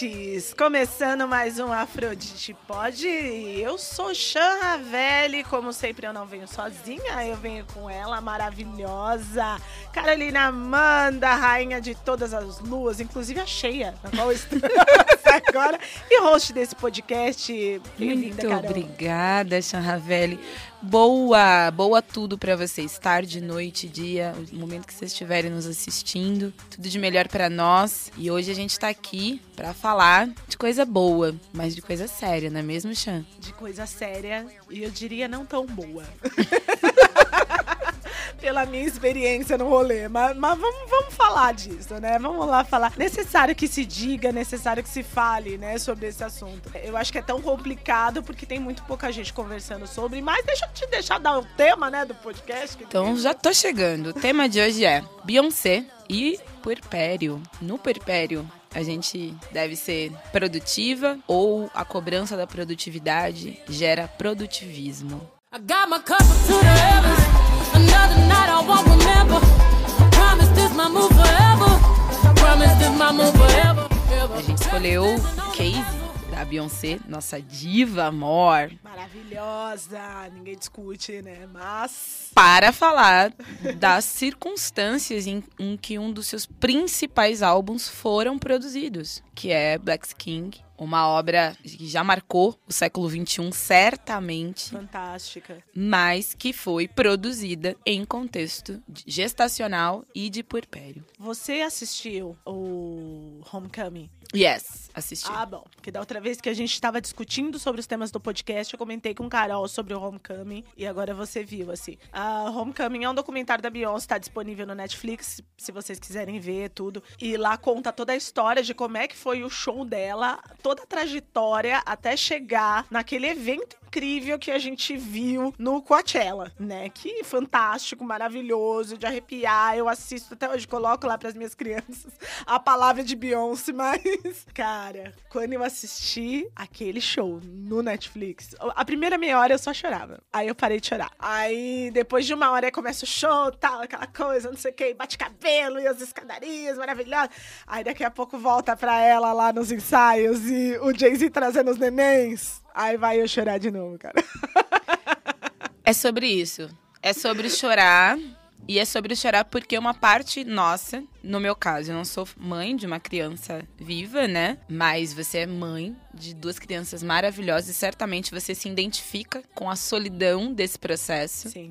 ouvintes! Começando mais um Afrodite Pode. Eu sou Chan Ravelli, como sempre eu não venho sozinha, eu venho com ela, maravilhosa, Carolina Amanda, rainha de todas as luas, inclusive a cheia, na qual estamos agora, e host desse podcast. Muito obrigada, Chan Ravelli. Boa, boa tudo para vocês. Tarde, noite, dia, o momento que vocês estiverem nos assistindo. Tudo de melhor para nós. E hoje a gente tá aqui para falar de coisa boa, mas de coisa séria, não é mesmo, Chan? De coisa séria e eu diria não tão boa. pela minha experiência no rolê. Mas, mas vamos, vamos falar disso, né? Vamos lá falar. Necessário que se diga, necessário que se fale, né, sobre esse assunto. Eu acho que é tão complicado porque tem muito pouca gente conversando sobre, mas deixa eu te deixar dar o tema, né, do podcast. Então já tô chegando. O tema de hoje é Beyoncé e puerpério. No puerpério, a gente deve ser produtiva ou a cobrança da produtividade gera produtivismo. I got my cup to the heavens. Another night I won't remember. Promise this my move forever. Promise this my move forever. A gente escolheu Casey da Beyoncé, nossa diva amor. Maravilhosa, ninguém discute, né? Mas. Para falar das circunstâncias em, em que um dos seus principais álbuns foram produzidos, que é Black King uma obra que já marcou o século XXI, certamente. Fantástica. Mas que foi produzida em contexto gestacional e de puerpério. Você assistiu o Homecoming? Yes, assisti. Ah, bom. Porque da outra vez que a gente estava discutindo sobre os temas do podcast, eu comentei com o Carol sobre o Homecoming e agora você viu, assim. A Homecoming é um documentário da Beyoncé, está disponível no Netflix, se vocês quiserem ver tudo. E lá conta toda a história de como é que foi o show dela, toda a trajetória até chegar naquele evento incrível que a gente viu no Coachella, né? Que fantástico, maravilhoso, de arrepiar. Eu assisto até hoje, coloco lá para as minhas crianças a palavra de Beyoncé, mas cara, quando eu assisti aquele show no Netflix, a primeira meia hora eu só chorava. Aí eu parei de chorar. Aí depois de uma hora começa o show, tal, aquela coisa, não sei o que, bate cabelo e as escadarias maravilhosas. Aí daqui a pouco volta pra ela lá nos ensaios e o Jay-Z trazendo os nenéns. Aí vai eu chorar de novo, cara. É sobre isso. É sobre chorar. E é sobre chorar porque uma parte nossa, no meu caso, eu não sou mãe de uma criança viva, né? Mas você é mãe de duas crianças maravilhosas e certamente você se identifica com a solidão desse processo. Sim.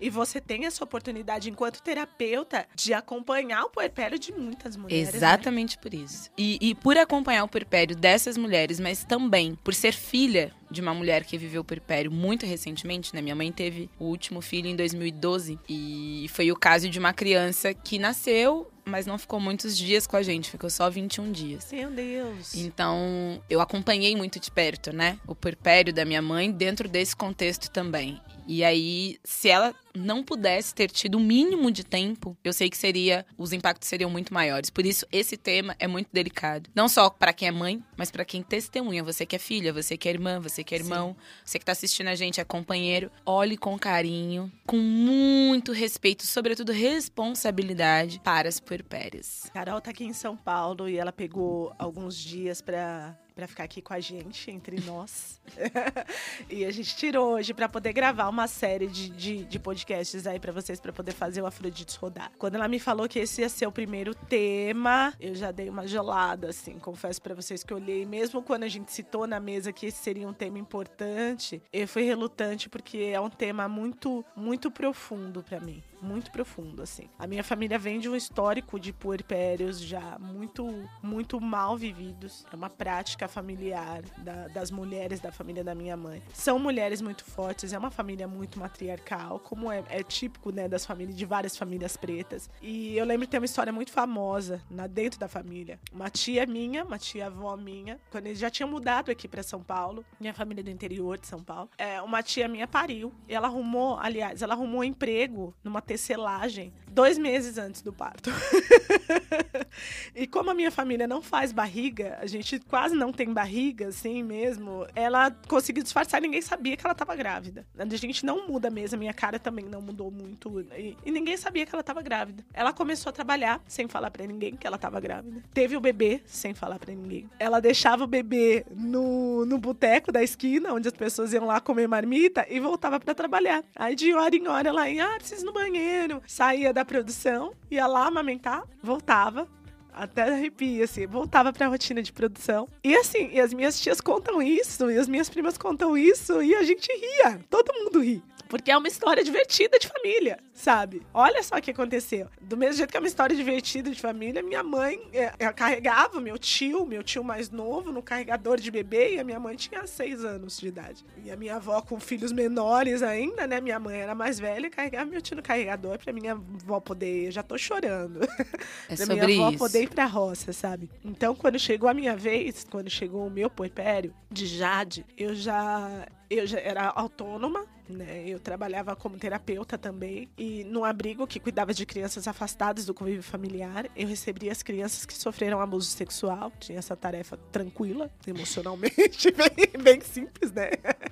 E você tem essa oportunidade, enquanto terapeuta, de acompanhar o puerpério de muitas mulheres. Né? Exatamente né? por isso. E, e por acompanhar o puerpério dessas mulheres, mas também por ser filha de uma mulher que viveu o puerpério muito recentemente, né? Minha mãe teve o último filho em 2012 e foi o caso de uma criança que nasceu mas não ficou muitos dias com a gente, ficou só 21 dias. Meu Deus. Então, eu acompanhei muito de perto, né? O puerpério da minha mãe dentro desse contexto também. E aí, se ela não pudesse ter tido o um mínimo de tempo, eu sei que seria os impactos seriam muito maiores. Por isso esse tema é muito delicado, não só para quem é mãe, mas para quem testemunha, você que é filha, você que é irmã, você que é irmão, Sim. você que tá assistindo a gente é companheiro, olhe com carinho, com muito respeito, sobretudo responsabilidade para as puerpérias. Carol tá aqui em São Paulo e ela pegou alguns dias para para ficar aqui com a gente, entre nós. e a gente tirou hoje para poder gravar uma série de, de, de podcasts aí para vocês, para poder fazer o Afrodite rodar. Quando ela me falou que esse ia ser o primeiro tema, eu já dei uma gelada, assim. Confesso para vocês que eu olhei, mesmo quando a gente citou na mesa que esse seria um tema importante, eu fui relutante porque é um tema muito, muito profundo para mim muito profundo, assim. A minha família vem de um histórico de puerpérios já muito, muito mal vividos. É uma prática familiar da, das mulheres da família da minha mãe. São mulheres muito fortes, é uma família muito matriarcal, como é, é típico, né, das famílias, de várias famílias pretas. E eu lembro de ter uma história muito famosa na, dentro da família. Uma tia minha, uma tia avó minha, quando eles já tinham mudado aqui para São Paulo, minha família do interior de São Paulo, é, uma tia minha pariu. E ela arrumou, aliás, ela arrumou emprego numa tecelagem dois meses antes do parto. e como a minha família não faz barriga, a gente quase não tem barriga, assim mesmo, ela conseguiu disfarçar, ninguém sabia que ela tava grávida. A gente não muda mesmo, a minha cara também não mudou muito. E, e ninguém sabia que ela tava grávida. Ela começou a trabalhar sem falar para ninguém que ela tava grávida. Teve o bebê sem falar para ninguém. Ela deixava o bebê no, no boteco da esquina, onde as pessoas iam lá comer marmita, e voltava para trabalhar. Aí de hora em hora ela ia, ah, preciso no banheiro. Saía da produção, ia lá amamentar, voltava, até arrepia, assim, voltava pra rotina de produção. E assim, e as minhas tias contam isso, e as minhas primas contam isso, e a gente ria, todo mundo ri. Porque é uma história divertida de família, sabe? Olha só o que aconteceu. Do mesmo jeito que é uma história divertida de família, minha mãe é, carregava meu tio, meu tio mais novo, no carregador de bebê, e a minha mãe tinha seis anos de idade. E a minha avó com filhos menores ainda, né? Minha mãe era mais velha, carregava meu tio no carregador pra minha avó poder. Eu já tô chorando. É pra minha avó isso. poder ir pra roça, sabe? Então, quando chegou a minha vez, quando chegou o meu puerpério de Jade, eu já eu já era autônoma, né? Eu trabalhava como terapeuta também e no abrigo que cuidava de crianças afastadas do convívio familiar, eu recebia as crianças que sofreram abuso sexual. Tinha essa tarefa tranquila, emocionalmente, bem, bem simples, né?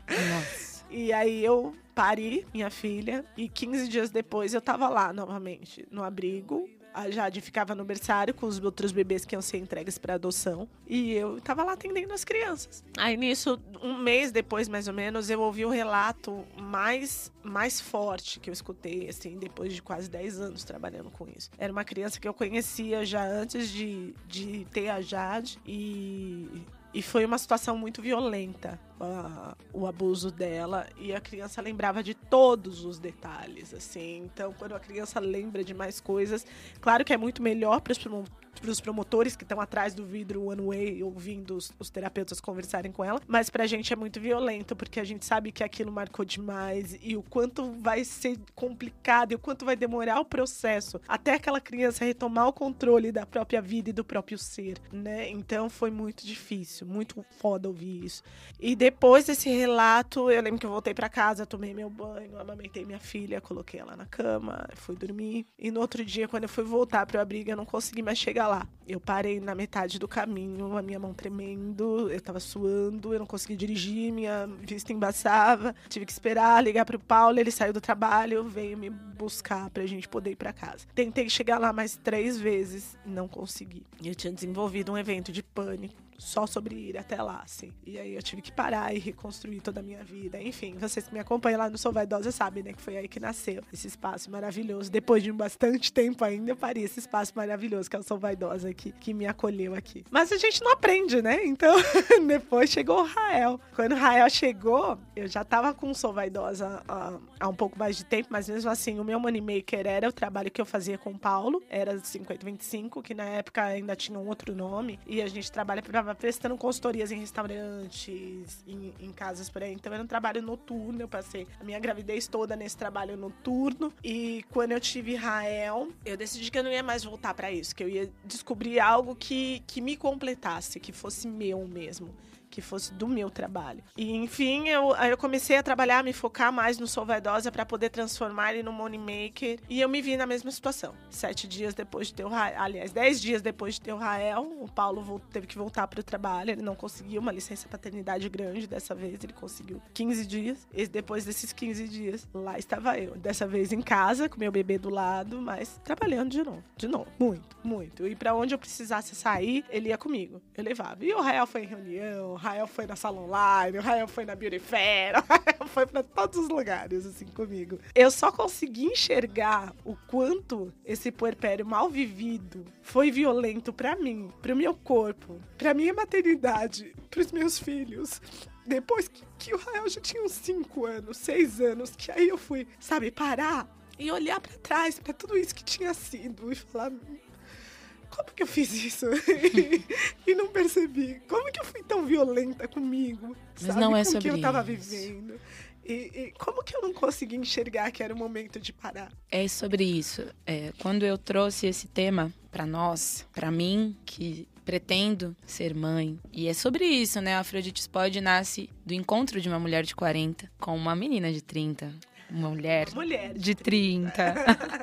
Nossa. E aí eu pari minha filha e 15 dias depois eu tava lá novamente no abrigo. A Jade ficava no berçário com os outros bebês que iam ser entregues para adoção. E eu tava lá atendendo as crianças. Aí nisso, um mês depois, mais ou menos, eu ouvi o relato mais, mais forte que eu escutei, assim, depois de quase 10 anos trabalhando com isso. Era uma criança que eu conhecia já antes de, de ter a Jade. E e foi uma situação muito violenta o abuso dela. E a criança lembrava de todos os detalhes, assim. Então, quando a criança lembra de mais coisas, claro que é muito melhor para os promotores que estão atrás do vidro one way, ouvindo os, os, terapeutas conversarem com ela. Mas pra gente é muito violento, porque a gente sabe que aquilo marcou demais e o quanto vai ser complicado e o quanto vai demorar o processo até aquela criança retomar o controle da própria vida e do próprio ser, né? Então foi muito difícil, muito foda ouvir isso. E depois desse relato, eu lembro que eu voltei para casa, tomei meu banho, amamentei minha filha, coloquei ela na cama, fui dormir. E no outro dia, quando eu fui voltar pro abrigo, eu não consegui mais chegar lá. Eu parei na metade do caminho, a minha mão tremendo, eu tava suando, eu não consegui dirigir, minha vista embaçava. Tive que esperar, ligar pro Paulo, ele saiu do trabalho, veio me buscar pra gente poder ir pra casa. Tentei chegar lá mais três vezes, não consegui. Eu tinha desenvolvido um evento de pânico só sobre ir até lá, assim. E aí eu tive que parar e reconstruir toda a minha vida. Enfim, vocês que me acompanham lá no Sou Vaidosa sabem, né, que foi aí que nasceu esse espaço maravilhoso. Depois de bastante tempo ainda, eu parei esse espaço maravilhoso que é o Sou Vaidosa aqui, que me acolheu aqui. Mas a gente não aprende, né? Então, depois chegou o Rael. Quando o Rael chegou, eu já tava com o Sou Vaidosa há, há um pouco mais de tempo, mas mesmo assim, o meu Moneymaker era o trabalho que eu fazia com o Paulo, era 5025, que na época ainda tinha um outro nome, e a gente trabalha para prestando consultorias em restaurantes, em, em, casas por aí. Então era um trabalho noturno. Eu passei a minha gravidez toda nesse trabalho noturno. E quando eu tive Rael, eu decidi que eu não ia mais voltar para isso, que eu ia descobrir algo que, que me completasse, que fosse meu mesmo que fosse do meu trabalho. E enfim, eu, eu comecei a trabalhar, me focar mais no Sou Vaidosa para poder transformar ele no Money Maker. E eu me vi na mesma situação. Sete dias depois de ter o Rael, aliás, dez dias depois de ter o Rael, o Paulo teve que voltar para o trabalho. Ele não conseguiu uma licença paternidade grande dessa vez, ele conseguiu 15 dias. E depois desses 15 dias, lá estava eu. Dessa vez em casa, com meu bebê do lado, mas trabalhando de novo. De novo. Muito, muito. E para onde eu precisasse sair, ele ia comigo. Eu levava. E o Rael foi em reunião, Rael foi na sala online, o Rael foi na Beauty Fair, o Rael foi pra todos os lugares, assim, comigo. Eu só consegui enxergar o quanto esse puerpério mal vivido foi violento para mim, pro meu corpo, pra minha maternidade, pros meus filhos. Depois que, que o Rael já tinha uns 5 anos, 6 anos, que aí eu fui, sabe, parar e olhar para trás, para tudo isso que tinha sido e falar, como que eu fiz isso? e não percebi. Como que eu fui tão violenta comigo? Mas sabe? não é Com o sobre que eu tava isso. vivendo. E, e como que eu não consegui enxergar que era o momento de parar? É sobre isso. É, quando eu trouxe esse tema para nós, para mim, que pretendo ser mãe, e é sobre isso, né? A Afrodite Spod nasce do encontro de uma mulher de 40 com uma menina de 30, uma mulher Mulher. de 30.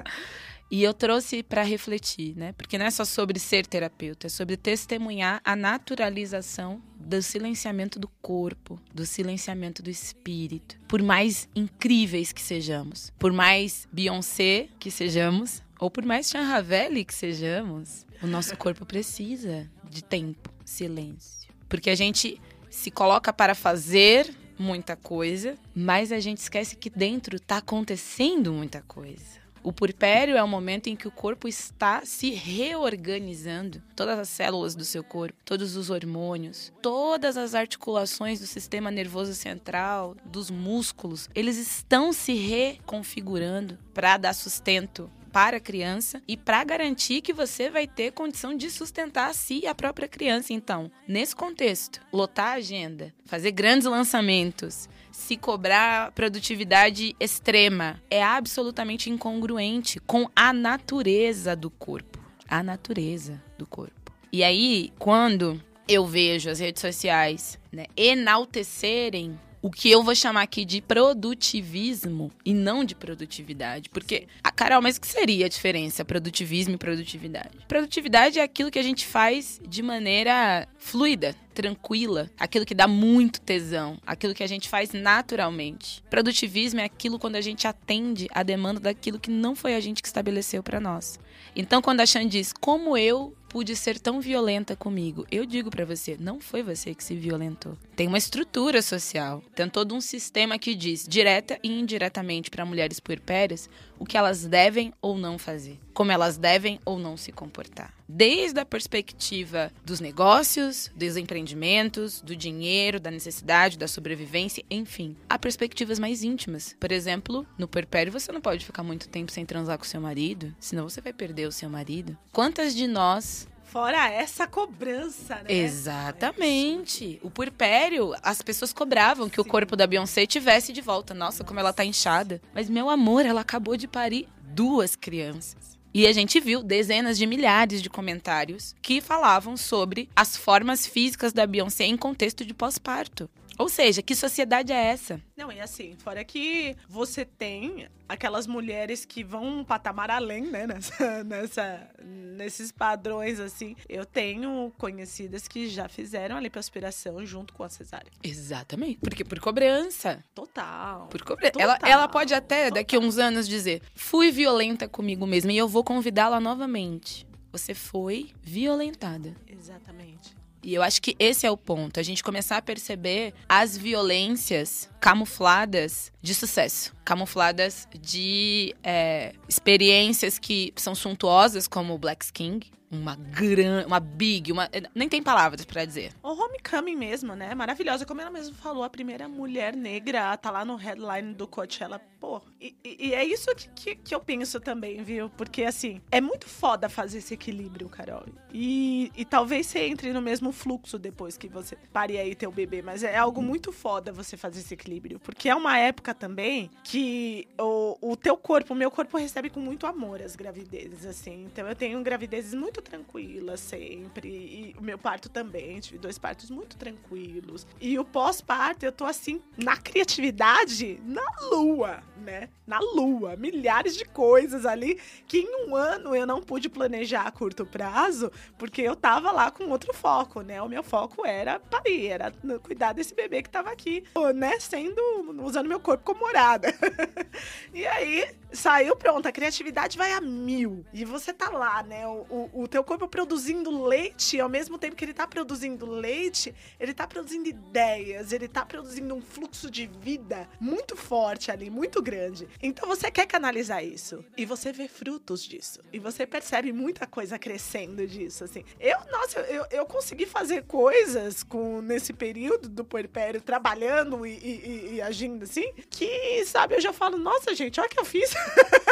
E eu trouxe para refletir, né? Porque não é só sobre ser terapeuta, é sobre testemunhar a naturalização do silenciamento do corpo, do silenciamento do espírito. Por mais incríveis que sejamos, por mais Beyoncé que sejamos, ou por mais Chan Ravelli que sejamos, o nosso corpo precisa de tempo, silêncio. Porque a gente se coloca para fazer muita coisa, mas a gente esquece que dentro está acontecendo muita coisa. O purpério é o momento em que o corpo está se reorganizando. Todas as células do seu corpo, todos os hormônios, todas as articulações do sistema nervoso central, dos músculos, eles estão se reconfigurando para dar sustento para a criança e para garantir que você vai ter condição de sustentar a si e a própria criança. Então, nesse contexto, lotar a agenda, fazer grandes lançamentos, se cobrar produtividade extrema é absolutamente incongruente com a natureza do corpo. A natureza do corpo. E aí, quando eu vejo as redes sociais né, enaltecerem o que eu vou chamar aqui de produtivismo e não de produtividade. Porque, a Carol, mas o que seria a diferença produtivismo e produtividade? Produtividade é aquilo que a gente faz de maneira fluida, tranquila, aquilo que dá muito tesão, aquilo que a gente faz naturalmente. Produtivismo é aquilo quando a gente atende a demanda daquilo que não foi a gente que estabeleceu para nós. Então, quando a Chan diz, como eu pude ser tão violenta comigo? Eu digo para você, não foi você que se violentou. Tem uma estrutura social, tem todo um sistema que diz, direta e indiretamente para mulheres puerpérias, o que elas devem ou não fazer, como elas devem ou não se comportar. Desde a perspectiva dos negócios, dos empreendimentos, do dinheiro, da necessidade, da sobrevivência, enfim, há perspectivas mais íntimas. Por exemplo, no puerpério você não pode ficar muito tempo sem transar com seu marido, senão você vai perder o seu marido. Quantas de nós Fora essa cobrança, né? Exatamente. O puerpério, as pessoas cobravam que Sim. o corpo da Beyoncé tivesse de volta. Nossa, Nossa, como ela tá inchada. Mas, meu amor, ela acabou de parir duas crianças. E a gente viu dezenas de milhares de comentários que falavam sobre as formas físicas da Beyoncé em contexto de pós-parto. Ou seja, que sociedade é essa? Não, e assim, fora que você tem aquelas mulheres que vão um patamar além, né, nessa, nessa, nesses padrões, assim. Eu tenho conhecidas que já fizeram a lipoaspiração junto com a cesárea. Exatamente, porque por cobrança. Total. Por cobrança. Ela, ela pode até, total. daqui a uns anos, dizer, fui violenta comigo mesma e eu vou convidá-la novamente. Você foi violentada. Exatamente. E eu acho que esse é o ponto. A gente começar a perceber as violências camufladas de sucesso. Camufladas de é, experiências que são suntuosas, como o Black King, uma grande, uma big, uma nem tem palavras para dizer. O Homecoming mesmo, né? Maravilhosa, como ela mesmo falou, a primeira mulher negra tá lá no headline do Coachella. Pô, e, e é isso que, que, que, eu penso também, viu? Porque assim, é muito foda fazer esse equilíbrio, Carol. E, e talvez você entre no mesmo fluxo depois que você pare aí teu bebê, mas é algo muito foda você fazer esse equilíbrio, porque é uma época também que o, o teu corpo, o meu corpo recebe com muito amor as gravidezes, assim. Então eu tenho gravidezes muito muito tranquila sempre. E o meu parto também, tive dois partos muito tranquilos. E o pós-parto, eu tô assim, na criatividade, na lua, né? Na lua. Milhares de coisas ali que em um ano eu não pude planejar a curto prazo, porque eu tava lá com outro foco, né? O meu foco era parir, era cuidar desse bebê que tava aqui, né? Sendo, usando meu corpo como morada. e aí, saiu pronto, a criatividade vai a mil. E você tá lá, né? O, o, o teu corpo produzindo leite, ao mesmo tempo que ele tá produzindo leite, ele tá produzindo ideias, ele tá produzindo um fluxo de vida muito forte ali, muito grande. Então você quer canalizar isso. E você vê frutos disso. E você percebe muita coisa crescendo disso, assim. Eu, nossa, eu, eu consegui fazer coisas com nesse período do puerpério, trabalhando e, e, e agindo assim, que, sabe, eu já falo, nossa, gente, olha o que eu fiz.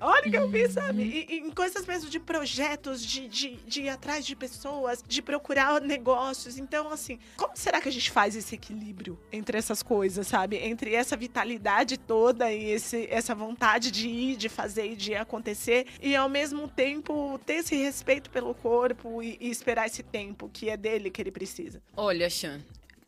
Olha o que eu fiz, sabe? E, e, em coisas mesmo de projetos, de, de, de ir atrás de pessoas, de procurar negócios. Então, assim, como será que a gente faz esse equilíbrio entre essas coisas, sabe? Entre essa vitalidade toda e esse, essa vontade de ir, de fazer e de acontecer, e ao mesmo tempo ter esse respeito pelo corpo e, e esperar esse tempo que é dele que ele precisa. Olha, Chan,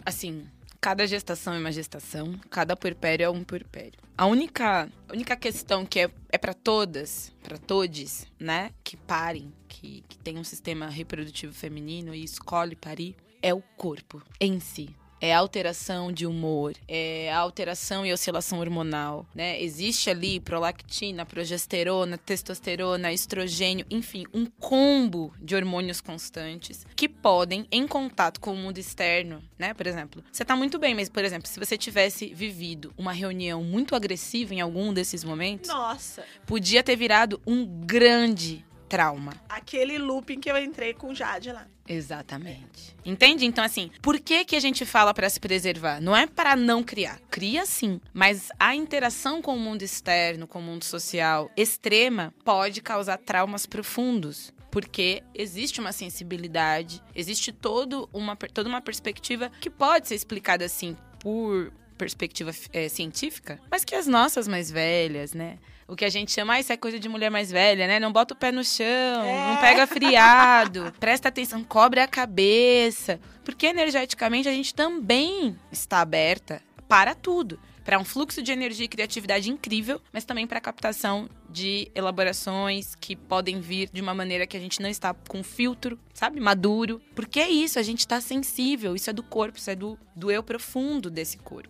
assim, Cada gestação é uma gestação, cada puerpério é um puerpério. A única, a única questão que é, é para todas, para todes, né, que parem, que, que tem um sistema reprodutivo feminino e escolhe parir, é o corpo em si é alteração de humor, é alteração e oscilação hormonal, né? Existe ali prolactina, progesterona, testosterona, estrogênio, enfim, um combo de hormônios constantes que podem, em contato com o mundo externo, né? Por exemplo, você tá muito bem, mas, por exemplo, se você tivesse vivido uma reunião muito agressiva em algum desses momentos, Nossa. podia ter virado um grande trauma. Aquele looping que eu entrei com Jade lá. Exatamente. Entende? Então, assim, por que, que a gente fala para se preservar? Não é para não criar. Cria sim. Mas a interação com o mundo externo, com o mundo social extrema, pode causar traumas profundos porque existe uma sensibilidade, existe todo uma, toda uma perspectiva que pode ser explicada assim por perspectiva é, científica, mas que as nossas mais velhas, né? O que a gente chama, ah, isso é coisa de mulher mais velha, né? Não bota o pé no chão, é. não pega friado, presta atenção, cobre a cabeça. Porque energeticamente a gente também está aberta para tudo. Para um fluxo de energia e criatividade incrível, mas também para a captação de elaborações que podem vir de uma maneira que a gente não está com filtro, sabe? Maduro. Porque é isso, a gente está sensível, isso é do corpo, isso é do, do eu profundo desse corpo.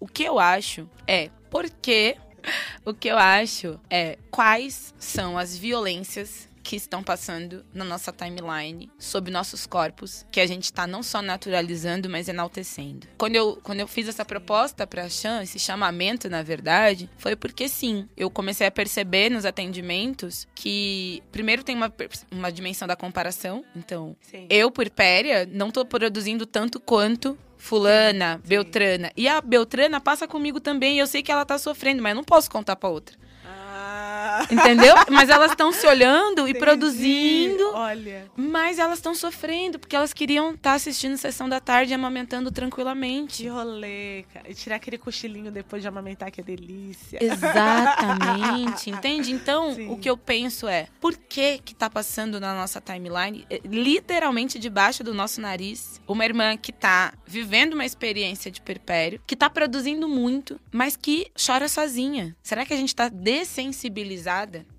O que eu acho é porque o que eu acho é quais são as violências que estão passando na nossa timeline sobre nossos corpos, que a gente está não só naturalizando, mas enaltecendo. Quando eu, quando eu fiz essa proposta para a Chan, esse chamamento, na verdade, foi porque sim, eu comecei a perceber nos atendimentos que, primeiro, tem uma, uma dimensão da comparação. Então, sim. eu, por péria, não estou produzindo tanto quanto fulana. Beltrana. E a Beltrana passa comigo também. Eu sei que ela tá sofrendo, mas eu não posso contar pra outra. Entendeu? Mas elas estão se olhando Entendi. e produzindo. Olha. Mas elas estão sofrendo, porque elas queriam estar tá assistindo sessão da tarde e amamentando tranquilamente. Que rolê, cara. E tirar aquele cochilinho depois de amamentar, que é delícia. Exatamente. Entende? Então, Sim. o que eu penso é, por que que tá passando na nossa timeline, eh, literalmente debaixo do nosso nariz, uma irmã que tá vivendo uma experiência de perpério, que tá produzindo muito, mas que chora sozinha? Será que a gente tá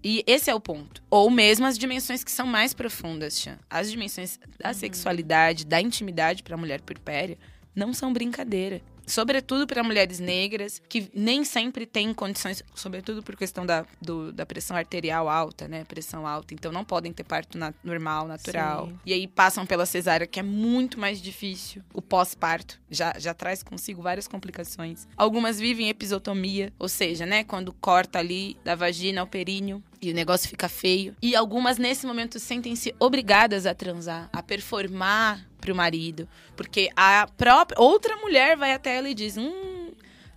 e esse é o ponto. Ou mesmo as dimensões que são mais profundas, Chan. As dimensões da uhum. sexualidade, da intimidade para a mulher puerpéria não são brincadeira sobretudo para mulheres negras, que nem sempre têm condições, sobretudo por questão da, do, da pressão arterial alta, né? Pressão alta. Então não podem ter parto na, normal, natural. Sim. E aí passam pela cesárea, que é muito mais difícil. O pós-parto já, já traz consigo várias complicações. Algumas vivem episotomia, ou seja, né? Quando corta ali da vagina ao períneo e o negócio fica feio. E algumas, nesse momento, sentem-se obrigadas a transar, a performar pro marido. Porque a própria. Outra mulher vai até ela e diz: Hum,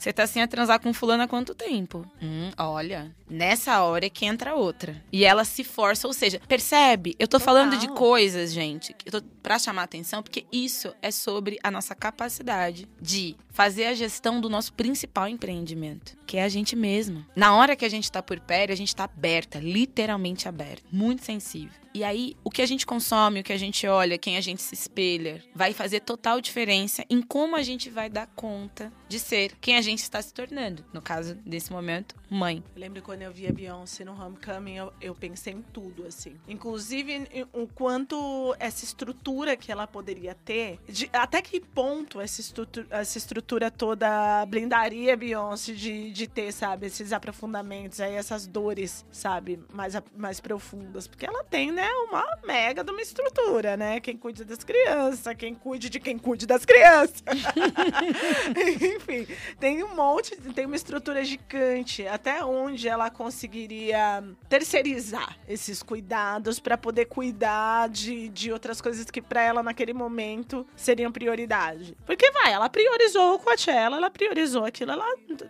você tá assim a transar com fulano há quanto tempo? Hum, olha, nessa hora é que entra outra. E ela se força, ou seja, percebe? Eu tô Total. falando de coisas, gente, eu tô pra chamar atenção, porque isso é sobre a nossa capacidade de fazer a gestão do nosso principal empreendimento, que é a gente mesma. Na hora que a gente tá por perto, a gente tá aberta, literalmente aberta, muito sensível. E aí, o que a gente consome, o que a gente olha, quem a gente se espelha, vai fazer total diferença em como a gente vai dar conta de ser quem a gente está se tornando. No caso, desse momento, mãe. Eu lembro quando eu vi a Beyoncé no Homecoming, eu, eu pensei em tudo, assim. Inclusive, o quanto essa estrutura que ela poderia ter, de, até que ponto essa estrutura, essa estrutura toda blindaria Beyoncé de, de ter, sabe, esses aprofundamentos, aí essas dores, sabe, mais, mais profundas. Porque ela tem, né? uma mega de uma estrutura, né? Quem cuida das crianças, quem cuide de quem cuide das crianças. Enfim, tem um monte, tem uma estrutura gigante. Até onde ela conseguiria terceirizar esses cuidados para poder cuidar de, de outras coisas que para ela naquele momento seriam prioridade. Porque vai, ela priorizou o Coachella, ela priorizou aquilo, ela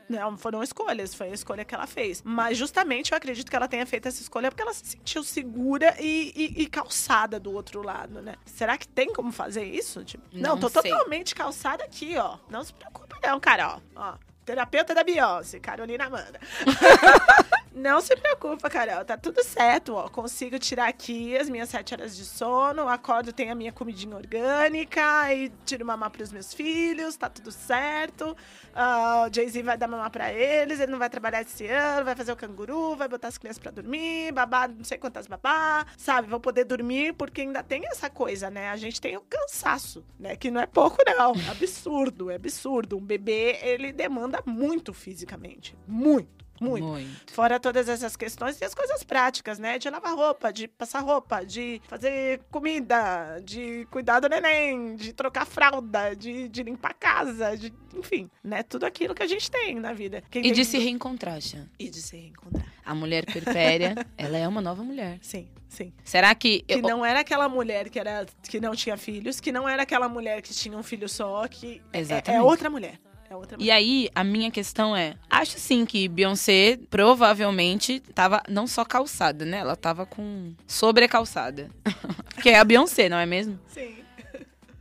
não foram escolhas, foi a escolha que ela fez. Mas justamente eu acredito que ela tenha feito essa escolha porque ela se sentiu segura e e, e, calçada do outro lado, né? Será que tem como fazer isso? Tipo, não, não tô sei. totalmente calçada aqui, ó. Não se preocupe não, cara, ó. Terapeuta da Beyoncé, Carolina Amanda. Não se preocupa, Carol. Tá tudo certo, ó. Consigo tirar aqui as minhas sete horas de sono, acordo, tenho a minha comidinha orgânica e tiro mamar pros meus filhos, tá tudo certo. Uh, o Jay-Z vai dar mamar pra eles, ele não vai trabalhar esse ano, vai fazer o canguru, vai botar as crianças pra dormir, babá, não sei quantas babá, sabe? Vou poder dormir porque ainda tem essa coisa, né? A gente tem o cansaço, né? Que não é pouco, não. É absurdo, é absurdo. Um bebê, ele demanda muito fisicamente. Muito. Muito. Muito. Fora todas essas questões e as coisas práticas, né? De lavar roupa, de passar roupa, de fazer comida, de cuidar do neném, de trocar fralda, de, de limpar a casa, de, enfim, né? Tudo aquilo que a gente tem na vida. Quem E de se reencontrar, Xan. E de se reencontrar. A mulher perpéria, ela é uma nova mulher. Sim, sim. Será que. Que eu- não era aquela mulher que, era, que não tinha filhos, que não era aquela mulher que tinha um filho só, que é- é, Exatamente. outra mulher. Outra. E aí, a minha questão é: acho sim que Beyoncé provavelmente tava não só calçada, né? Ela tava com sobrecalçada. que é a Beyoncé, não é mesmo? Sim.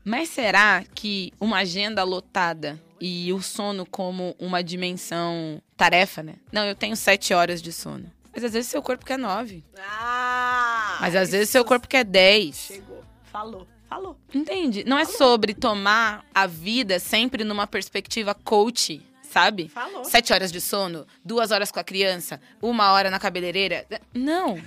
Mas será que uma agenda lotada e o sono como uma dimensão tarefa, né? Não, eu tenho sete horas de sono. Mas às vezes seu corpo quer nove. Ah! Mas às vezes seu corpo quer dez. Chegou. Falou. Falou. Entende? Não é sobre tomar a vida sempre numa perspectiva coach, sabe? Falou. Sete horas de sono, duas horas com a criança, uma hora na cabeleireira. Não.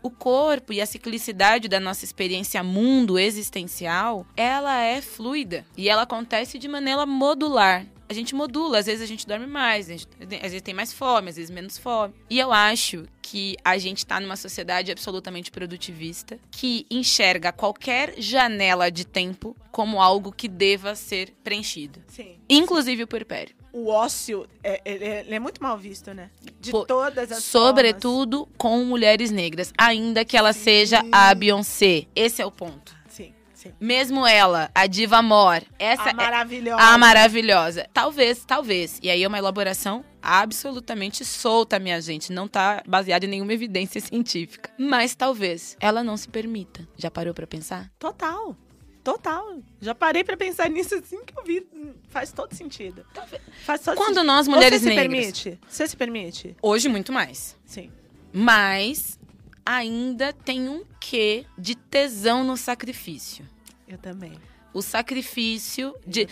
O corpo e a ciclicidade da nossa experiência mundo existencial, ela é fluida. E ela acontece de maneira modular. A gente modula, às vezes a gente dorme mais, gente, às vezes tem mais fome, às vezes menos fome. E eu acho que a gente tá numa sociedade absolutamente produtivista que enxerga qualquer janela de tempo como algo que deva ser preenchido. Sim. Inclusive o puerpério. O ócio, é, ele, é- ele é muito mal visto, né? De Pô, todas as Sobretudo com mulheres negras, ainda que ela seja a Beyoncé. Esse é o ponto. Sim. Mesmo ela, a diva mor, essa a é maravilhosa. a maravilhosa. Talvez, talvez. E aí é uma elaboração absolutamente solta, minha gente. Não tá baseada em nenhuma evidência científica. Mas talvez ela não se permita. Já parou pra pensar? Total. Total. Já parei pra pensar nisso assim que eu vi. Faz todo sentido. Faz todo Quando sentido. nós, mulheres Você se negras. permite? Você se permite? Hoje, muito mais. Sim. Mas ainda tem um quê de tesão no sacrifício. Eu também. O sacrifício de.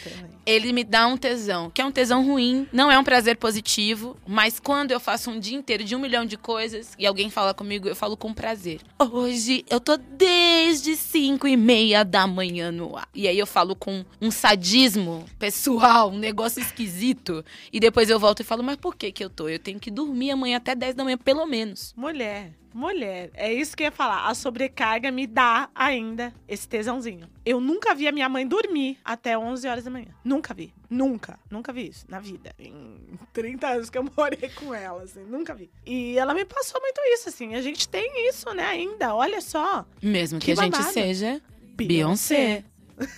Ele me dá um tesão, que é um tesão ruim, não é um prazer positivo, mas quando eu faço um dia inteiro de um milhão de coisas e alguém fala comigo, eu falo com prazer. Hoje eu tô desde cinco e meia da manhã no ar. E aí eu falo com um sadismo pessoal, um negócio esquisito. E depois eu volto e falo, mas por que que eu tô? Eu tenho que dormir amanhã até 10 da manhã, pelo menos. Mulher, mulher, é isso que eu ia falar. A sobrecarga me dá ainda esse tesãozinho. Eu nunca vi a minha mãe dormir até 11 horas da manhã. Nunca vi. Nunca. Nunca vi isso na vida. Em 30 anos que eu morei com ela, assim. Nunca vi. E ela me passou muito isso, assim. A gente tem isso, né, ainda. Olha só. Mesmo que, Que a gente seja Beyoncé.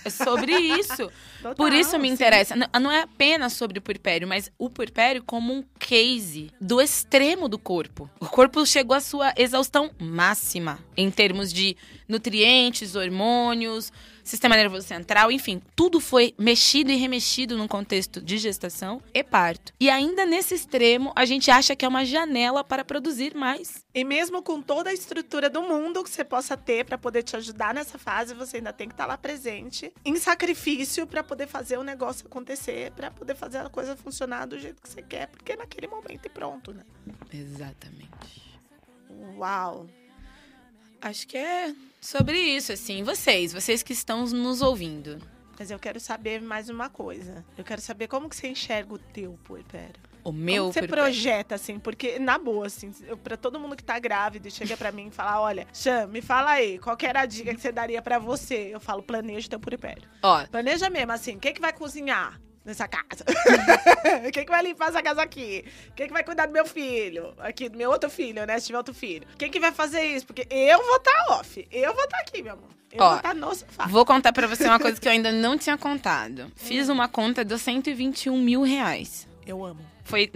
É sobre isso. Total, Por isso me sim. interessa. N- Não é apenas sobre o puerpério, mas o puerpério como um case do extremo do corpo. O corpo chegou à sua exaustão máxima em termos de nutrientes, hormônios, sistema nervoso central, enfim, tudo foi mexido e remexido num contexto de gestação e parto. E ainda nesse extremo, a gente acha que é uma janela para produzir mais. E mesmo com toda a estrutura do mundo que você possa ter pra poder te ajudar nessa fase, você ainda tem que estar lá presente, em sacrifício pra poder fazer o negócio acontecer, pra poder fazer a coisa funcionar do jeito que você quer, porque é naquele momento e pronto, né? Exatamente. Uau. Acho que é sobre isso, assim. Vocês, vocês que estão nos ouvindo. Mas eu quero saber mais uma coisa. Eu quero saber como que você enxerga o teu puerpério. O meu como que você puerpério. projeta, assim, porque, na boa, assim, eu, pra todo mundo que tá grávida e chega pra mim e fala, olha, Xan, me fala aí, qual que era a dica que você daria pra você? Eu falo, planeja teu puerpério. Ó, Planeja mesmo, assim, quem que vai cozinhar nessa casa? quem que vai limpar essa casa aqui? Quem que vai cuidar do meu filho? Aqui, do meu outro filho, né? Se tiver outro filho. Quem que vai fazer isso? Porque eu vou estar off. Eu vou estar aqui, meu amor. Eu Ó, vou estar no sofá. vou contar pra você uma coisa que eu ainda não tinha contado. Fiz uma conta de 121 mil reais. Eu amo. Foi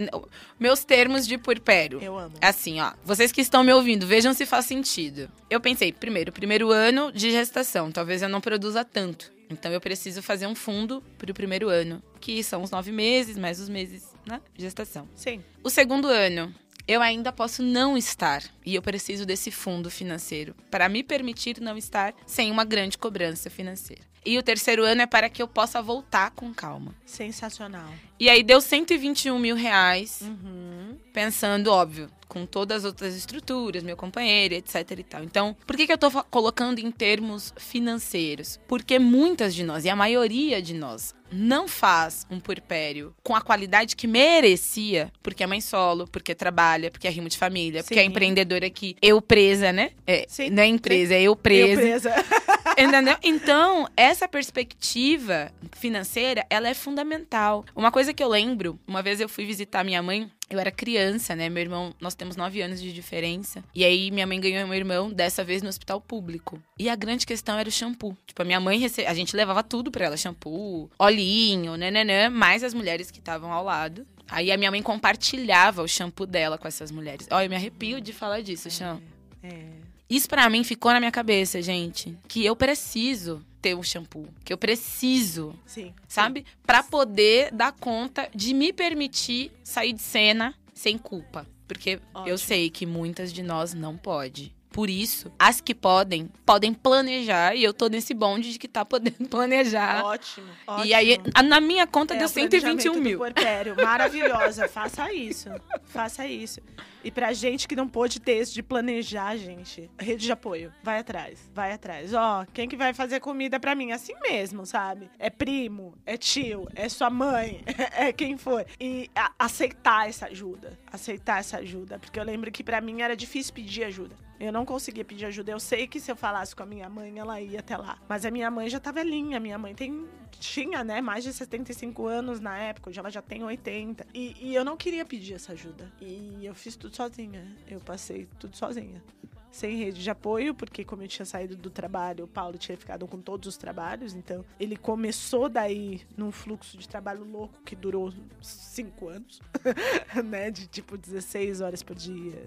meus termos de puerpério. Eu amo. Assim, ó, vocês que estão me ouvindo, vejam se faz sentido. Eu pensei, primeiro, primeiro ano de gestação, talvez eu não produza tanto. Então eu preciso fazer um fundo pro primeiro ano, que são os nove meses, mais os meses na gestação. Sim. O segundo ano, eu ainda posso não estar. E eu preciso desse fundo financeiro para me permitir não estar sem uma grande cobrança financeira. E o terceiro ano é para que eu possa voltar com calma. Sensacional. E aí deu 121 mil reais, Uhum. pensando, óbvio, com todas as outras estruturas, meu companheiro, etc e tal. Então, por que, que eu tô fa- colocando em termos financeiros? Porque muitas de nós, e a maioria de nós, não faz um puerpério com a qualidade que merecia, porque é mãe solo, porque trabalha, porque é rimo de família, porque é Sim. empreendedora aqui, eu presa, né? É, Sim, não é empresa, é eu Eu presa. Entendeu? Então, essa perspectiva financeira, ela é fundamental. Uma coisa que eu lembro, uma vez eu fui visitar minha mãe, eu era criança, né? Meu irmão, nós temos nove anos de diferença. E aí, minha mãe ganhou meu irmão, dessa vez no hospital público. E a grande questão era o shampoo. Tipo, a minha mãe, rece... a gente levava tudo pra ela: shampoo, olhinho, nananã, mais as mulheres que estavam ao lado. Aí a minha mãe compartilhava o shampoo dela com essas mulheres. Olha, eu me arrepio de falar disso, Chão. É. Isso pra mim ficou na minha cabeça, gente, que eu preciso ter um shampoo, que eu preciso, Sim. sabe? Pra poder dar conta de me permitir sair de cena sem culpa, porque eu Ótimo. sei que muitas de nós não pode. Por isso, as que podem, podem planejar e eu tô nesse bonde de que tá podendo planejar. Ótimo. E aí, ótimo. na minha conta É, deu o planejamento 121 do mil. puerpério. Maravilhosa. Faça isso. Faça isso. E pra gente que não pôde ter esse de planejar, gente, rede de apoio. Vai atrás. Vai atrás. Ó, quem que vai fazer comida pra mim? Assim mesmo, sabe? É primo, é tio, é sua mãe, é quem for. E aceitar essa ajuda. Aceitar essa ajuda. Porque eu lembro que pra mim era difícil pedir ajuda. Eu não conseguia pedir ajuda. Eu sei que se eu falasse com a minha mãe, ela ia até lá. Mas a minha mãe já tá velhinha. Minha mãe tem. Tinha, né? Mais de 75 anos na época. Hoje ela já tem 80. E, e eu não queria pedir essa ajuda. E eu fiz tudo sozinha. Eu passei tudo sozinha. Sem rede de apoio, porque como eu tinha saído do trabalho, o Paulo tinha ficado com todos os trabalhos. Então, ele começou daí num fluxo de trabalho louco que durou cinco anos. né? De tipo 16 horas por dia,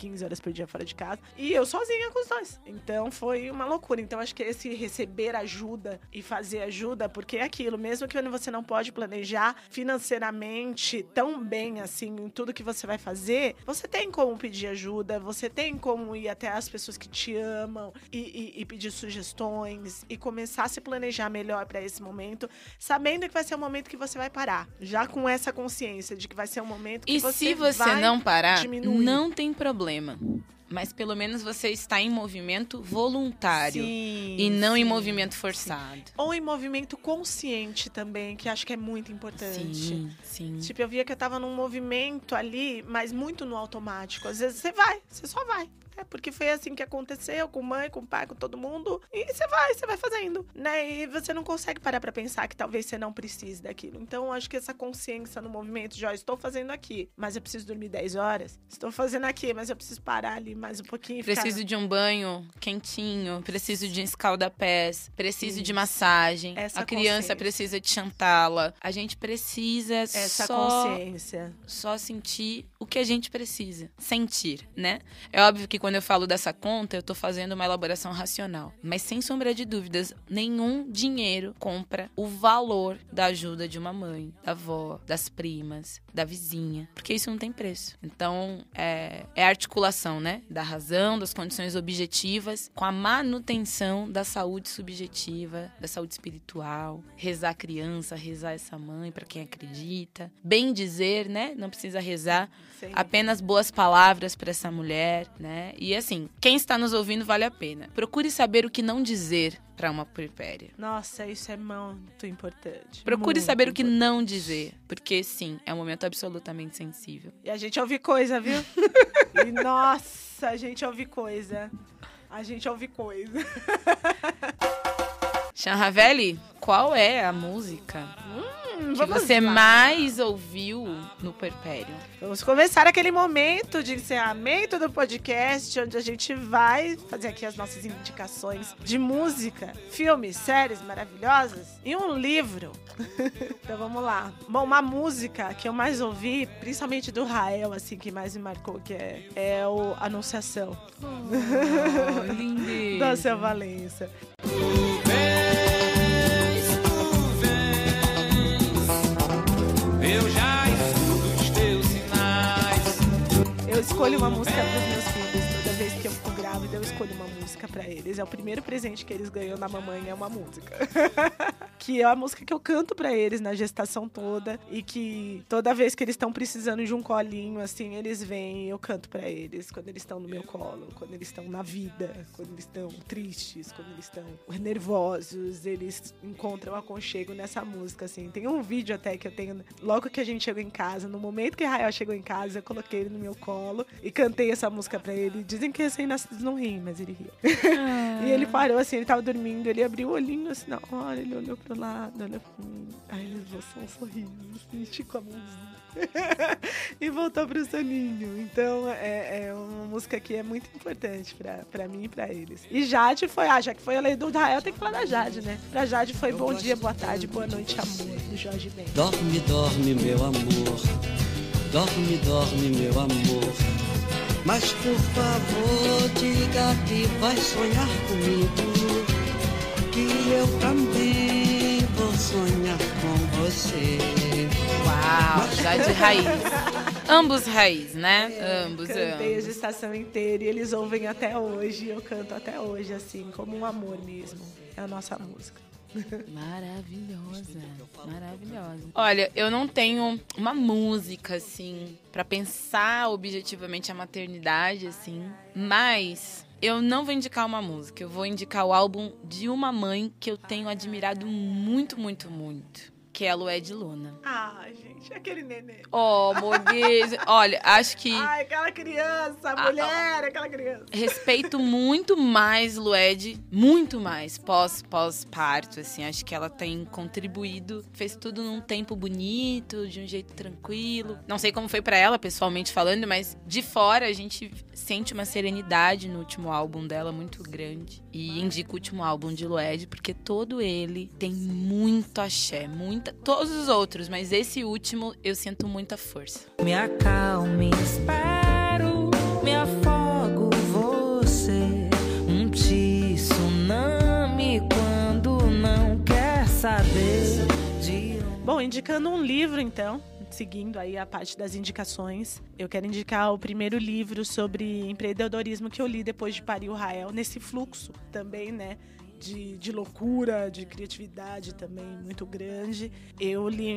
15 horas por dia fora de casa. E eu sozinha com os dois. Então foi uma loucura. Então acho que esse receber ajuda e fazer ajuda, porque é aquilo, mesmo que você não pode planejar financeiramente tão bem assim em tudo que você vai fazer, você tem como pedir ajuda, você tem como ir até as pessoas que te amam e, e- e pedir sugestões e começar a se planejar melhor para esse momento, sabendo que vai ser um momento que você vai parar, já com essa consciência de que vai ser um momento que E você se você vai não parar, diminuir. não tem problema. Mas pelo menos você está em movimento voluntário Sim, e não em sim. movimento forçado. Ou em movimento consciente também, que acho que é muito importante. Sim, sim. Tipo, eu via que eu tava num movimento ali, mas muito no automático. Às vezes você vai, você só vai. É porque foi assim que aconteceu com mãe, com pai, com todo mundo. E você vai, você vai fazendo, né? E você não consegue parar pra pensar que talvez você não precise daquilo. Então, acho que essa consciência no movimento de, ó, estou fazendo aqui, mas eu preciso dormir 10 horas. Estou fazendo aqui, mas eu preciso parar ali mais um pouquinho. e ficar- Preciso de um banho quentinho, preciso de um escalda-pés, preciso de massagem. Essa a criança precisa de chantala. A gente precisa Essa só, consciência. só sentir o que a gente precisa. Sentir, né? É óbvio que quando eu falo dessa conta, eu tô fazendo uma elaboração racional. Mas sem sombra de dúvidas, nenhum dinheiro compra o valor da ajuda de uma mãe, da avó, das primas, da vizinha. Porque isso não tem preço. Então, é, é a articulação, né? Da razão, das condições objetivas, com a manutenção da saúde subjetiva, da saúde espiritual. Rezar a criança, rezar essa mãe, para quem acredita. Bem dizer, né? Não precisa rezar Sim. apenas boas palavras para essa mulher, né? E assim, quem está nos ouvindo vale a pena. Procure saber o que não dizer para uma puerpéria. Nossa, isso é muito importante. Procure Muito saber o que importante. não dizer, porque sim, é um momento absolutamente sensível. E a gente ouve coisa, viu? e nossa, a gente ouve coisa. A gente ouve coisa. Chan Ravelli, qual é a música Hum, que vamos você lá. mais ouviu no puerpério? Vamos começar aquele momento de encerramento do podcast, onde a gente vai fazer aqui as nossas indicações de música, filmes, séries maravilhosas e um livro. então vamos lá. Bom, uma música que eu mais ouvi, principalmente do Rael, assim, que mais me marcou, que é, é o Anunciação, Oh, lindo. da Seu Valença. Escolho uma música para os meus filhos. Toda vez que eu fico grávida, eu escolho uma música para eles. É o primeiro presente que eles ganham na mamãe, é uma música. que é a música que eu canto para eles na gestação toda. E que toda vez que eles estão precisando de um colinho, assim, eles vêm e eu canto para eles. Quando eles estão no meu colo, quando eles estão na vida, quando eles estão tristes, quando eles estão nervosos, eles encontram aconchego nessa música, assim. Tem um vídeo até que eu tenho, logo que a gente chegou em casa, no momento que Rael chegou em casa, eu coloquei ele no meu colo e cantei essa música pra ele. Dizem que recém-nascidos não riem, mas ele ria. Ah. e ele parou assim, ele tava dormindo, ele abriu o olhinho assim na hora, ele olhou pro lado, olhou pra mim. Aí ele só um sorriso, assim, esticou a mãozinha. e voltou pro soninho. Então é, é, uma música que é muito importante pra, pra mim e pra eles. E Jade foi, ah, já que foi a lei do Israel, tem que falar da Jade, né? Pra Jade foi bom dia, boa tarde, boa noite, amor, do Jorge Ben. Dorme, dorme, meu amor. Dorme, dorme, meu amor. Mas por favor, diga que vai sonhar comigo. Que eu também vou sonhar com você. Uau, já de raiz. Ambos raiz, né? É, ambos, cantei ambos. a gestação inteira e eles ouvem até hoje. Eu canto até hoje, assim, como um amor mesmo. É a nossa música. Maravilhosa, maravilhosa. Olha, eu não tenho uma música assim para pensar objetivamente a maternidade assim, mas eu não vou indicar uma música, eu vou indicar o álbum de uma mãe que eu tenho admirado muito, muito, muito que é a Lued Luna. Ah, gente, aquele nenê. Oh, Deus. Olha, acho que. Ai, aquela criança, a mulher, aquela criança. Respeito muito mais Lued, muito mais pós pós parto, assim. Acho que ela tem contribuído, fez tudo num tempo bonito, de um jeito tranquilo. Não sei como foi para ela pessoalmente falando, mas de fora a gente sente uma serenidade no último álbum dela muito grande. E indico o último álbum de Lued porque todo ele tem muito axé, muita todos os outros, mas esse último eu sinto muita força. Me acalme, espero, me afogo você, um tsunami quando não quer saber de Bom, indicando um livro então, seguindo aí a parte das indicações, eu quero indicar o primeiro livro sobre empreendedorismo que eu li depois de parir o Rael, nesse fluxo também, né? De, de, loucura, de criatividade também muito grande. Eu li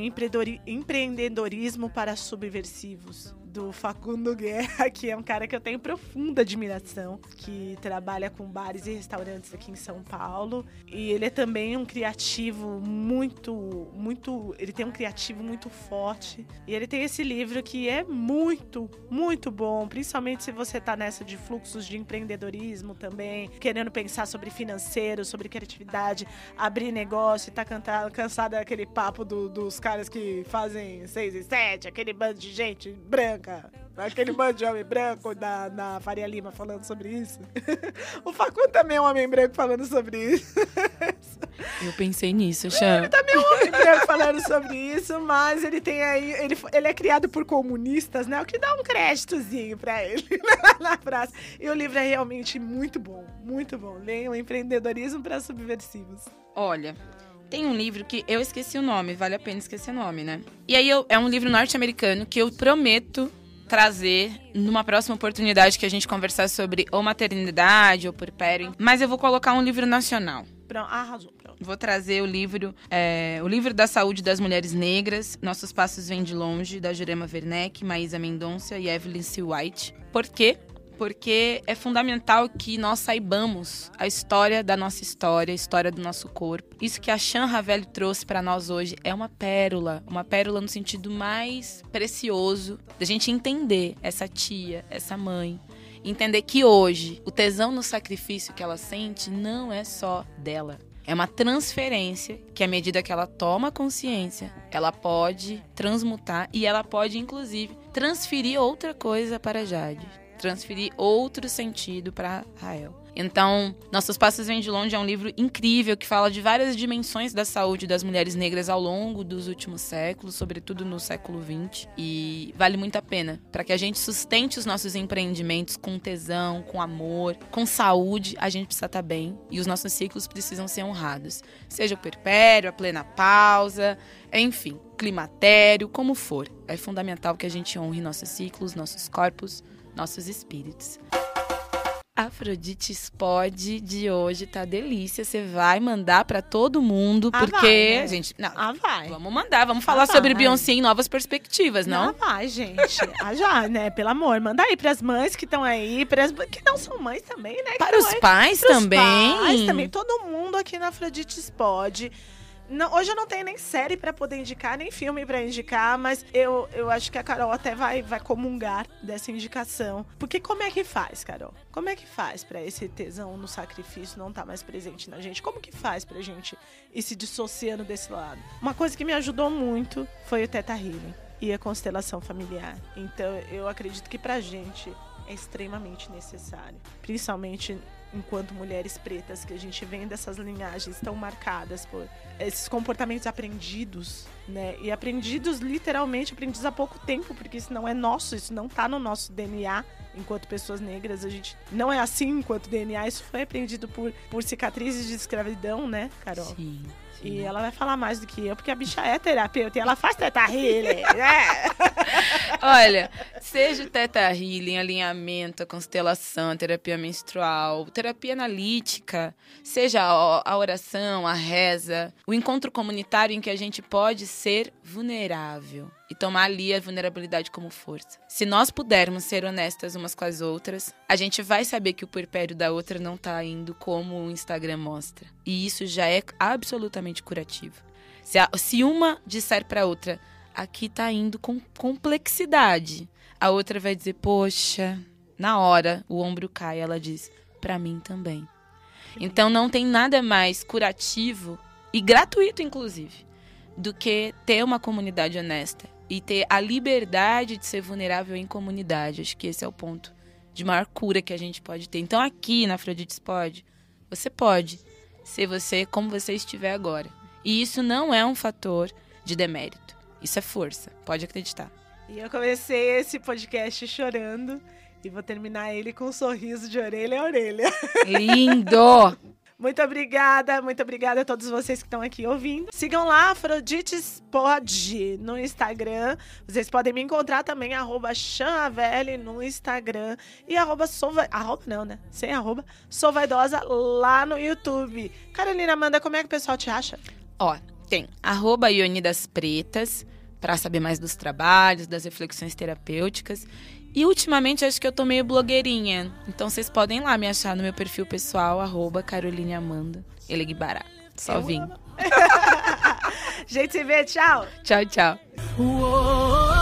Empreendedorismo para Subversivos, do Facundo Guerra, que é um cara que eu tenho profunda admiração, que trabalha com bares e restaurantes aqui em São Paulo. E ele é também um criativo muito, muito. Ele tem um criativo muito forte. E ele tem esse livro que é muito, muito bom, principalmente se você tá nessa de fluxos de empreendedorismo também, querendo pensar sobre financeiro, sobre criatividade, abrir negócio, tá cansado daquele papo do, dos caras que fazem seis e sete, aquele bando de gente branca Aquele bando de homem branco da, da Faria Lima falando sobre isso. o Facundo também é um homem branco falando sobre isso. Eu pensei nisso, Chan. Ele também é um homem branco falando sobre isso, mas ele tem aí. Ele, ele é criado por comunistas, né? O que dá um créditozinho pra ele na praça. E o livro é realmente muito bom, muito bom. Leiam Empreendedorismo para Subversivos. Olha, tem um livro que eu esqueci o nome, vale a pena esquecer o nome, né? E aí eu, é um livro norte-americano que eu prometo trazer numa próxima oportunidade que a gente conversar sobre ou maternidade ou puerpério. Mas eu vou colocar um livro nacional. Pronto, arrasou. Pronto. Vou trazer o livro, é, o livro da saúde das mulheres negras, Nossos Passos Vêm de Longe, da Jurema Werneck, Maísa Mendonça e Evelyn C. White. Por quê? Porque é fundamental que nós saibamos a história da nossa história, a história do nosso corpo. Isso que a Chan Ravelli trouxe para nós hoje é uma pérola, uma pérola no sentido mais precioso da gente entender essa tia, essa mãe, entender que hoje o tesão no sacrifício que ela sente não é só dela. É uma transferência que, à medida que ela toma consciência, ela pode transmutar e ela pode, inclusive, transferir outra coisa para Jade transferir outro sentido para Rael. Então, Nossos Passos Vêm de Longe é um livro incrível que fala de várias dimensões da saúde das mulheres negras ao longo dos últimos séculos, sobretudo no século XX, e vale muito a pena para que a gente sustente os nossos empreendimentos com tesão, com amor, com saúde. A gente precisa estar tá bem e os nossos ciclos precisam ser honrados, seja o perpério, a plena pausa, enfim, climatério, como for. É fundamental que a gente honre nossos ciclos, nossos corpos nossos espíritos. Afrodite Spod de hoje tá delícia. Você vai mandar para todo mundo, Ah, porque vai, né? gente. Não, Ah, vai. vamos mandar, vamos falar Ah, sobre vai. Beyoncé em novas perspectivas, não? Ah, vai, gente. Ah, já, né? Pelo amor. Manda aí pras mães que estão aí, pras que não são mães também, né? Para os aí. pais também. pais também. Todo mundo aqui na Afrodite pode. Não, hoje eu não tenho nem série pra poder indicar, nem filme pra indicar, mas eu, eu acho que a Carol até vai, vai comungar dessa indicação. Porque como é que faz, Carol? Como é que faz pra esse tesão no sacrifício não estar mais presente na gente? Como que faz pra gente ir se dissociando desse lado? Uma coisa que me ajudou muito foi o Teta Healing e a constelação familiar. Então eu acredito que pra gente é extremamente necessário, principalmente enquanto mulheres pretas, que a gente vem dessas linhagens tão marcadas por esses comportamentos aprendidos, né? E aprendidos literalmente, aprendidos há pouco tempo, porque isso não é nosso, isso não tá no nosso DNA enquanto pessoas negras, a gente não é assim enquanto DNA, isso foi aprendido por, por cicatrizes de escravidão, né, Carol? Sim. E ela vai falar mais do que eu, porque a bicha é terapeuta e ela faz teta healing, né? Olha, seja o Teta Healing, alinhamento, a constelação, terapia menstrual, terapia analítica, seja a oração, a reza, o encontro comunitário em que a gente pode ser vulnerável e tomar ali a vulnerabilidade como força. Se nós pudermos ser honestas umas com as outras, a gente vai saber que o puerpério da outra não tá indo como o Instagram mostra. E isso já é absolutamente curativo. Se, a- se uma disser pra outra, aqui tá indo com complexidade. A outra vai dizer, poxa, na hora o ombro cai, ela diz, pra mim também. Então não tem nada mais curativo e gratuito, inclusive, do que ter uma comunidade honesta e ter a liberdade de ser vulnerável em comunidade. Acho que esse é o ponto de maior cura que a gente pode ter. Então aqui na Afrodite pode, você pode ser você como você estiver agora. E isso não é um fator de demérito. Isso é força, pode acreditar. E eu comecei esse podcast chorando e vou terminar ele com um sorriso de orelha a orelha. Lindo! Muito obrigada, muito obrigada a todos vocês que estão aqui ouvindo. Sigam lá, Afrodites Pod no Instagram. Vocês podem me encontrar também, arroba Chanavelli no Instagram. E arroba, sova, arroba não, né? Sem arroba, Sovaidosa lá no YouTube. Carolina Amanda, como é que o pessoal te acha? Ó, tem arroba Ione das Pretas, pra saber mais dos trabalhos, das reflexões terapêuticas. E ultimamente acho que eu tô meio blogueirinha. Então vocês podem lá me achar no meu perfil pessoal, arroba Caroline Amanda Elegbará. Só Eu vim. Gente, se vê, tchau! Tchau, tchau. Whoa.